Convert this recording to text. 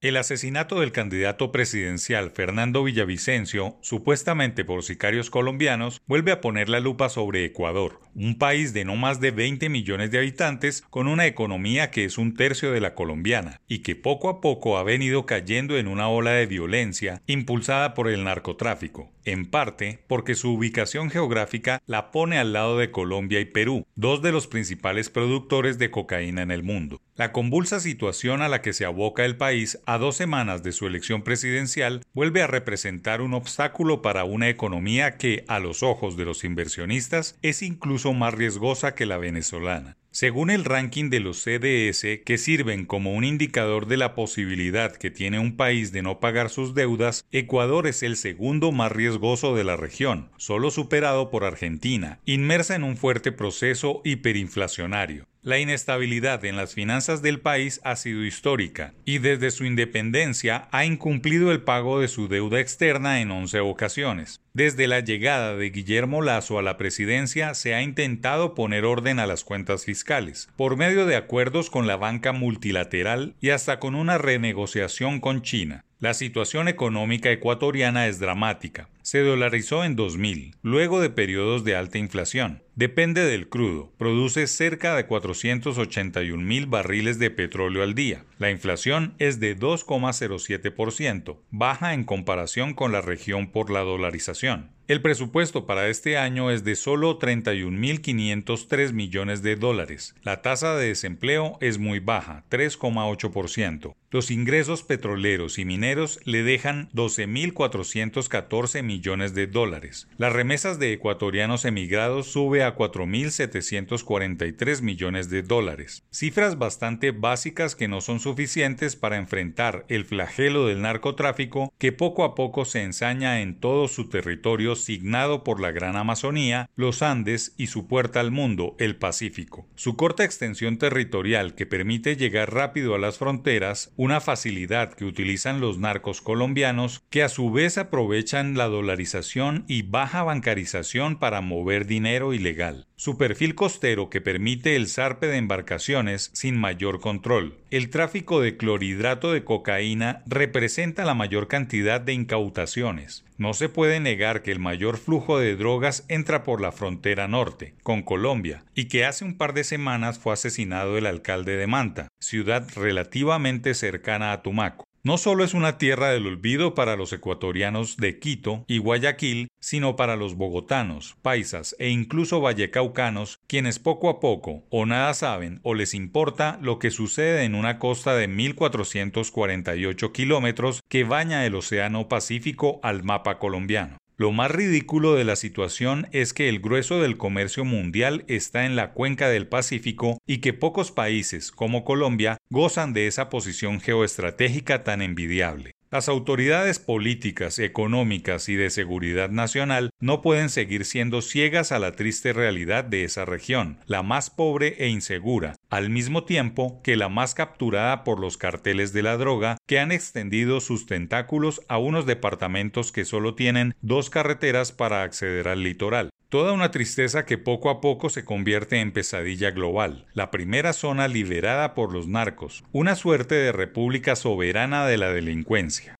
El asesinato del candidato presidencial Fernando Villavicencio, supuestamente por sicarios colombianos, vuelve a poner la lupa sobre Ecuador, un país de no más de 20 millones de habitantes con una economía que es un tercio de la colombiana y que poco a poco ha venido cayendo en una ola de violencia impulsada por el narcotráfico, en parte porque su ubicación geográfica la pone al lado de Colombia y Perú, dos de los principales productores de cocaína en el mundo. La convulsa situación a la que se aboca el país a dos semanas de su elección presidencial vuelve a representar un obstáculo para una economía que, a los ojos de los inversionistas, es incluso más riesgosa que la venezolana. Según el ranking de los CDS, que sirven como un indicador de la posibilidad que tiene un país de no pagar sus deudas, Ecuador es el segundo más riesgoso de la región, solo superado por Argentina, inmersa en un fuerte proceso hiperinflacionario. La inestabilidad en las finanzas del país ha sido histórica y desde su independencia ha incumplido el pago de su deuda externa en 11 ocasiones. Desde la llegada de Guillermo Lazo a la presidencia se ha intentado poner orden a las cuentas fiscales, por medio de acuerdos con la banca multilateral y hasta con una renegociación con China. La situación económica ecuatoriana es dramática. Se dolarizó en 2000, luego de periodos de alta inflación. Depende del crudo. Produce cerca de 481 mil barriles de petróleo al día. La inflación es de 2,07%, baja en comparación con la región por la dolarización. El presupuesto para este año es de solo 31.503 millones de dólares. La tasa de desempleo es muy baja, 3,8%. Los ingresos petroleros y mineros le dejan 12.414 millones de dólares. Las remesas de ecuatorianos emigrados sube a 4.743 millones de dólares. Cifras bastante básicas que no son suficientes para enfrentar el flagelo del narcotráfico que poco a poco se ensaña en todo su territorio signado por la Gran Amazonía, los Andes y su puerta al mundo, el Pacífico. Su corta extensión territorial que permite llegar rápido a las fronteras, una facilidad que utilizan los narcos colombianos, que a su vez aprovechan la dolarización y baja bancarización para mover dinero ilegal. Su perfil costero que permite el zarpe de embarcaciones sin mayor control. El tráfico de clorhidrato de cocaína representa la mayor cantidad de incautaciones. No se puede negar que el mayor flujo de drogas entra por la frontera norte, con Colombia, y que hace un par de semanas fue asesinado el alcalde de Manta, ciudad relativamente cercana a Tumaco. No solo es una tierra del olvido para los ecuatorianos de Quito y Guayaquil, sino para los bogotanos, paisas e incluso vallecaucanos, quienes poco a poco o nada saben o les importa lo que sucede en una costa de 1.448 kilómetros que baña el Océano Pacífico al mapa colombiano. Lo más ridículo de la situación es que el grueso del comercio mundial está en la cuenca del Pacífico y que pocos países, como Colombia, gozan de esa posición geoestratégica tan envidiable. Las autoridades políticas, económicas y de seguridad nacional no pueden seguir siendo ciegas a la triste realidad de esa región, la más pobre e insegura, al mismo tiempo que la más capturada por los carteles de la droga que han extendido sus tentáculos a unos departamentos que solo tienen dos carreteras para acceder al litoral. Toda una tristeza que poco a poco se convierte en pesadilla global, la primera zona liberada por los narcos, una suerte de república soberana de la delincuencia.